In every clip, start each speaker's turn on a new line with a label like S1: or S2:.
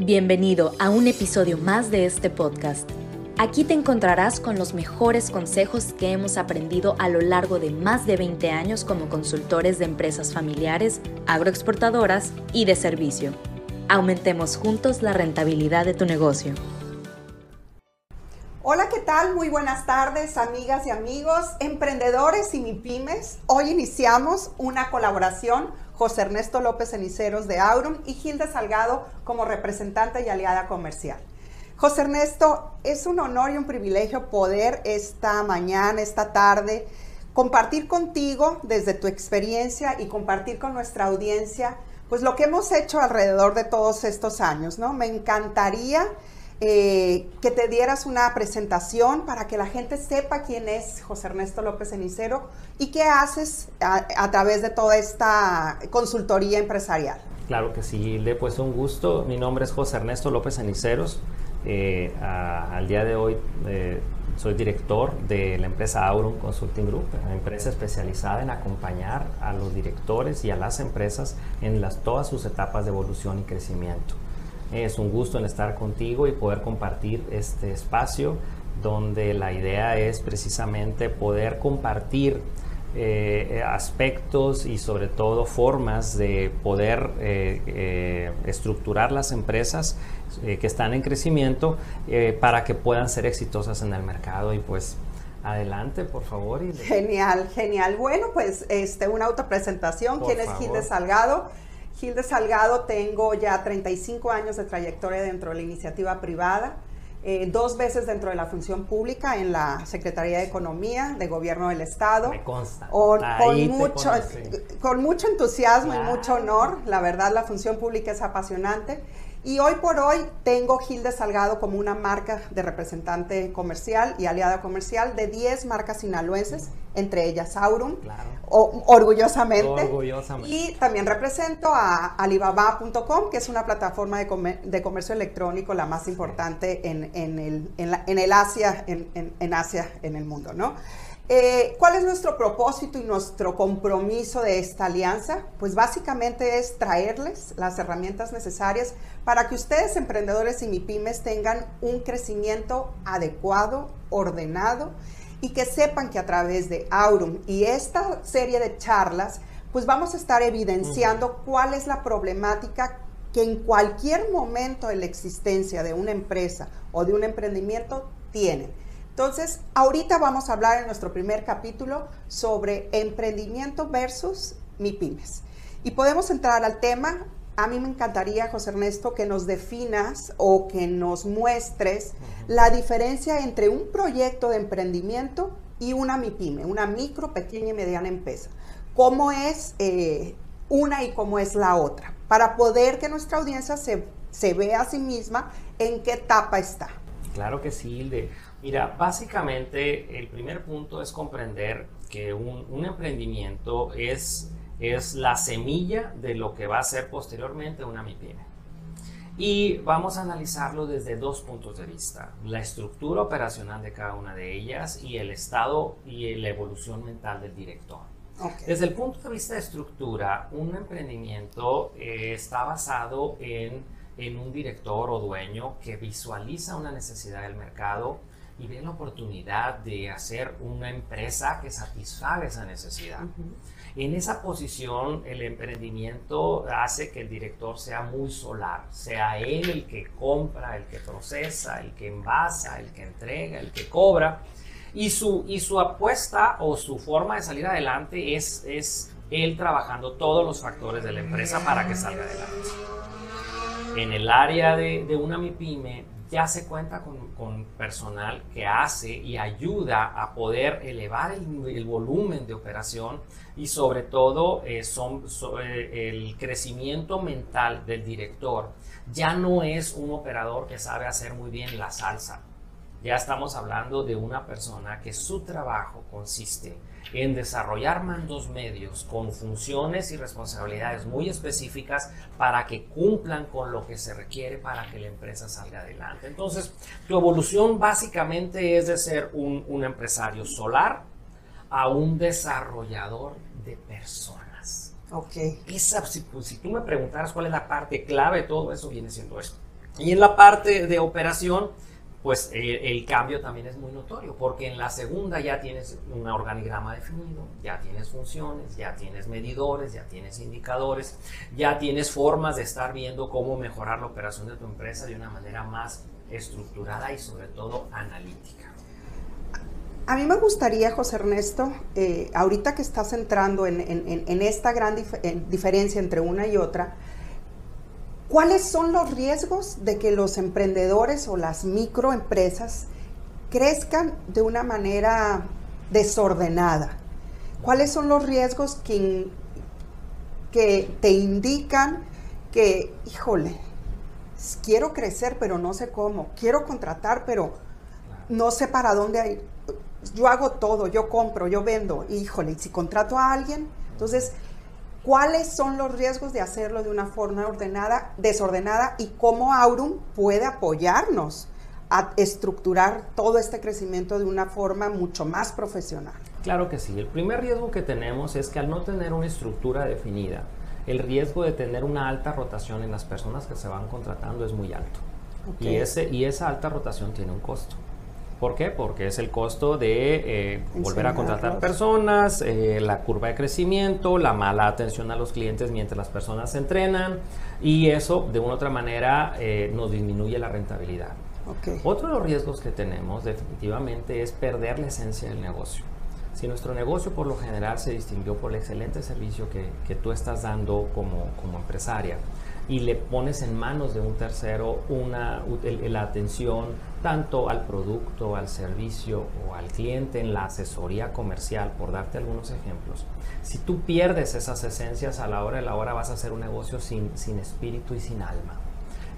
S1: Bienvenido a un episodio más de este podcast. Aquí te encontrarás con los mejores consejos que hemos aprendido a lo largo de más de 20 años como consultores de empresas familiares, agroexportadoras y de servicio. Aumentemos juntos la rentabilidad de tu negocio.
S2: Hola, ¿qué tal? Muy buenas tardes, amigas y amigos, emprendedores y MIPIMES. Hoy iniciamos una colaboración José Ernesto López Ceniceros de Aurum y Gilda Salgado como representante y aliada comercial. José Ernesto, es un honor y un privilegio poder esta mañana, esta tarde, compartir contigo desde tu experiencia y compartir con nuestra audiencia, pues lo que hemos hecho alrededor de todos estos años, ¿no? Me encantaría eh, que te dieras una presentación para que la gente sepa quién es José Ernesto López Cenicero y qué haces a, través de toda esta consultoría empresarial.
S3: Claro que sí, le he un gusto. Mi nombre es José Ernesto López Ceniceros. Eh, al día de hoy eh, soy director de la empresa Aurum Consulting Group, una empresa especializada en acompañar a los directores y a las empresas en las, todas sus etapas de evolución y crecimiento. Es un gusto en estar contigo y poder compartir este espacio donde la idea es precisamente poder compartir eh, aspectos y sobre todo formas de poder eh, eh, estructurar las empresas que están en crecimiento para que puedan ser exitosas en el mercado y pues adelante por favor.
S2: Genial, genial. Bueno pues este, una autopresentación. ¿Quién es Gilde Salgado? Gilde Salgado, tengo ya 35 años de trayectoria dentro de la iniciativa privada, eh, dos veces dentro de la función pública en la Secretaría de Economía de Gobierno del Estado.
S3: Me consta.
S2: con, mucho, con mucho entusiasmo y mucho honor. La verdad, la función pública es apasionante. Y hoy por hoy tengo Gilde Salgado como una marca de representante comercial y aliada comercial de 10 marcas sinaloenses, entre ellas Aurum, orgullosamente. Y también represento a Alibaba.com, que es una plataforma de, comercio electrónico la más importante en, el, en, el Asia, en, en Asia, en el mundo, ¿no? Eh, ¿Cuál es nuestro propósito y nuestro compromiso de esta alianza? Pues básicamente es traerles las herramientas necesarias para que ustedes, emprendedores y MIPIMES, tengan un crecimiento adecuado, ordenado y que sepan que a través de Aurum y esta serie de charlas, pues vamos a estar evidenciando cuál es la problemática que en cualquier momento de la existencia de una empresa o de un emprendimiento tienen entonces, ahorita vamos a hablar en nuestro primer capítulo sobre emprendimiento versus MIPIMES. Y podemos entrar al tema. A mí me encantaría, José Ernesto, que nos definas o que nos muestres la diferencia entre un proyecto de emprendimiento y una MIPYME, una micro, pequeña y mediana empresa. ¿Cómo es eh, una y cómo es la otra? Para poder que nuestra audiencia se, se vea a sí misma en qué etapa está.
S3: Claro que sí, Hilde. Mira, básicamente el primer punto es comprender que un, emprendimiento es, es la semilla de lo que va a ser posteriormente una MIPYME. Y vamos a analizarlo desde dos puntos de vista, la estructura operacional de cada una de ellas y el estado y la evolución mental del director. Desde el punto de vista de estructura, un emprendimiento eh, está basado en, en un director o dueño que visualiza una necesidad del mercado, y ven la oportunidad de hacer una empresa que satisfaga esa necesidad. En esa posición, el emprendimiento hace que el director sea muy solar, sea él el que compra, el que procesa, el que envasa, el que entrega, el que cobra. Y su, y su apuesta o su forma de salir adelante es, es él trabajando todos los factores de la empresa para que salga adelante. En el área de, de una MIPYME, ya se cuenta con, personal que hace y ayuda a poder elevar el, volumen de operación y sobre todo eh, eh, el crecimiento mental del director. Ya no es un operador que sabe hacer muy bien la salsa. Ya estamos hablando de una persona que su trabajo consiste en desarrollar mandos medios con funciones y responsabilidades muy específicas para que cumplan con lo que se requiere para que la empresa salga adelante. Entonces, tu evolución básicamente es de ser un, empresario solar a un desarrollador de personas.
S2: Ok.
S3: Esa, si, si, tú me preguntaras cuál es la parte clave de todo eso, viene siendo esto. Y en la parte de operación, pues el cambio también es muy notorio, porque en la segunda ya tienes un organigrama definido, ya tienes funciones, ya tienes medidores, ya tienes indicadores, ya tienes formas de estar viendo cómo mejorar la operación de tu empresa de una manera más estructurada y sobre todo analítica.
S2: A mí me gustaría, José Ernesto, eh, ahorita que estás entrando en, esta gran diferencia entre una y otra, ¿Cuáles son los riesgos de que los emprendedores o las microempresas crezcan de una manera desordenada? ¿Cuáles son los riesgos que, que te indican que, híjole, quiero crecer pero no sé cómo, quiero contratar pero no sé para dónde ir? Yo hago todo, yo compro, yo vendo, híjole, y si contrato a alguien, entonces cuáles son los riesgos de hacerlo de una forma ordenada, desordenada y cómo Aurum puede apoyarnos a estructurar todo este crecimiento de una forma mucho más profesional.
S3: Claro que sí. El primer riesgo que tenemos es que al no tener una estructura definida, el riesgo de tener una alta rotación en las personas que se van contratando es muy alto. Y, ese, y esa alta rotación tiene un costo. ¿Por qué? Porque es el costo de eh, volver a contratar personas, eh, la curva de crecimiento, la mala atención a los clientes mientras las personas se entrenan y eso de una u otra manera eh, nos disminuye la rentabilidad. Otro de los riesgos que tenemos definitivamente es perder la esencia del negocio. Si nuestro negocio por lo general se distinguió por el excelente servicio que, que tú estás dando como, como empresaria, y le pones en manos de un tercero una, la atención tanto al producto, al servicio o al cliente en la asesoría comercial, por darte algunos ejemplos. Si tú pierdes esas esencias a la hora de la hora vas a hacer un negocio sin, sin espíritu y sin alma.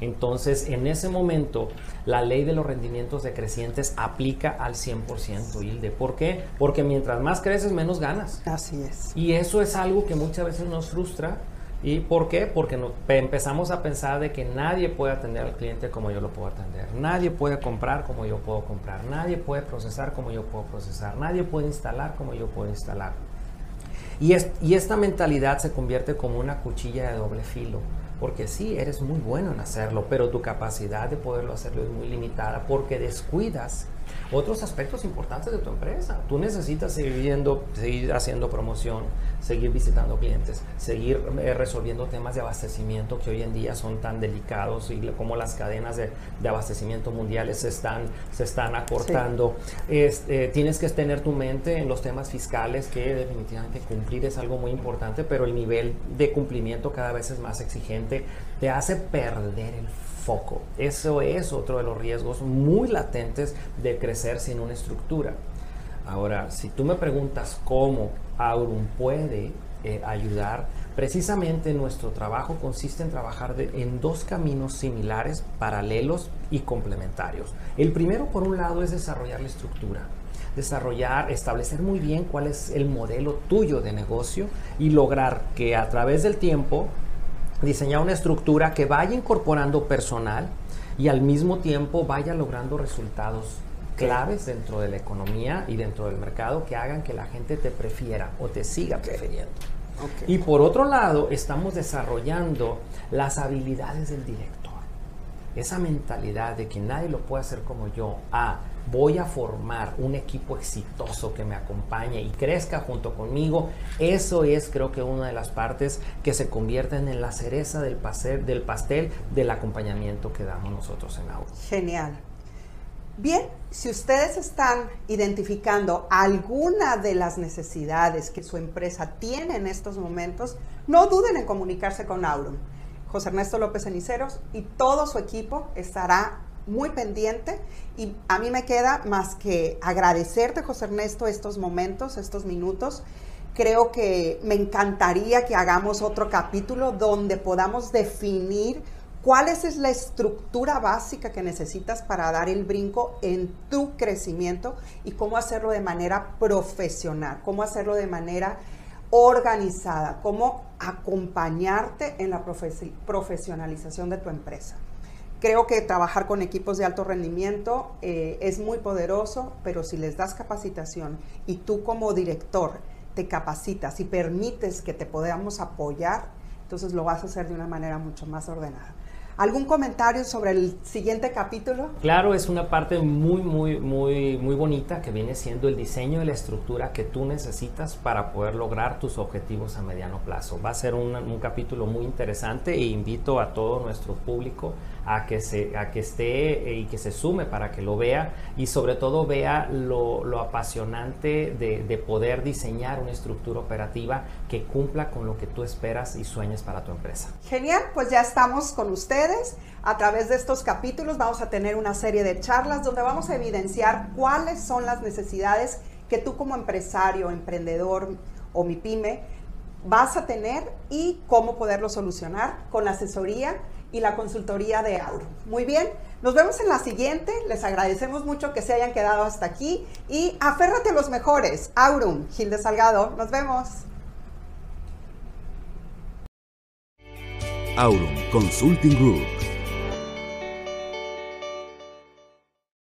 S3: Entonces, en ese momento, la ley de los rendimientos decrecientes aplica al 100%, Hilde. ¿Por qué? Porque mientras más creces, menos ganas.
S2: Así es.
S3: Y eso es algo que muchas veces nos frustra ¿Y por qué? Porque empezamos a pensar de que nadie puede atender al cliente como yo lo puedo atender. Nadie puede comprar como yo puedo comprar. Nadie puede procesar como yo puedo procesar. Nadie puede instalar como yo puedo instalar. Y, y esta mentalidad se convierte como una cuchilla de doble filo. Porque sí, eres muy bueno en hacerlo, pero tu capacidad de poderlo hacerlo es muy limitada porque descuidas otros aspectos importantes de tu empresa. Tú necesitas seguir viendo, seguir haciendo promoción, seguir visitando clientes, seguir eh, resolviendo temas de abastecimiento que hoy en día son tan delicados y como las cadenas de, abastecimiento mundiales se están, se están acortando. Este, tienes que tener tu mente en los temas fiscales que definitivamente cumplir es algo muy importante, pero el nivel de cumplimiento cada vez es más exigente, te hace perder el foco. Eso es otro de los riesgos muy latentes de crecer sin una estructura. Ahora, si tú me preguntas cómo Aurum puede eh, ayudar, precisamente nuestro trabajo consiste en trabajar en dos caminos similares, paralelos y complementarios. El primero, por un lado, es desarrollar la estructura desarrollar, establecer muy bien cuál es el modelo tuyo de negocio y lograr que a través del tiempo diseñar una estructura que vaya incorporando personal y al mismo tiempo vaya logrando resultados claves dentro de la economía y dentro del mercado que hagan que la gente te prefiera o te siga prefiriendo. Y por otro lado, estamos desarrollando las habilidades del director. Esa mentalidad de que nadie lo puede hacer como yo, a voy a formar un equipo exitoso que me acompañe y crezca junto conmigo. Eso es creo que una de las partes que se convierten en la cereza del pastel del, acompañamiento que damos nosotros en Aura.
S2: Genial. Bien, si ustedes están identificando alguna de las necesidades que su empresa tiene en estos momentos, no duden en comunicarse con Aurum. José Ernesto López Ceniceros y todo su equipo estará muy pendiente y a mí me queda más que agradecerte, José Ernesto, estos momentos, estos minutos. Creo que me encantaría que hagamos otro capítulo donde podamos definir cuál es la estructura básica que necesitas para dar el brinco en tu crecimiento y cómo hacerlo de manera profesional, cómo hacerlo de manera organizada, cómo acompañarte en la profesionalización de tu empresa. Creo que trabajar con equipos de alto rendimiento eh, es muy poderoso, pero si les das capacitación y tú como director te capacitas y permites que te podamos apoyar, entonces lo vas a hacer de una manera mucho más ordenada. ¿Algún comentario sobre el siguiente capítulo?
S3: Claro, es una parte muy, muy, muy, muy bonita que viene siendo el diseño de la estructura que tú necesitas para poder lograr tus objetivos a mediano plazo. Va a ser un, un capítulo muy interesante e invito a todo nuestro público a que, se, a que esté eh, y que se sume para que lo vea y sobre todo vea lo, lo apasionante de, de, poder diseñar una estructura operativa que cumpla con lo que tú esperas y sueñas para tu empresa.
S2: Genial, pues ya estamos con ustedes. A través de estos capítulos vamos a tener una serie de charlas donde vamos a evidenciar cuáles son las necesidades que tú como empresario, emprendedor o mi pyme vas a tener y cómo poderlo solucionar con la asesoría y la consultoría de Aurum. Muy bien, nos vemos en la siguiente. Les agradecemos mucho que se hayan quedado hasta aquí y aférrate a los mejores. Aurum, Gilde Salgado, nos vemos.
S4: Aurum Consulting Group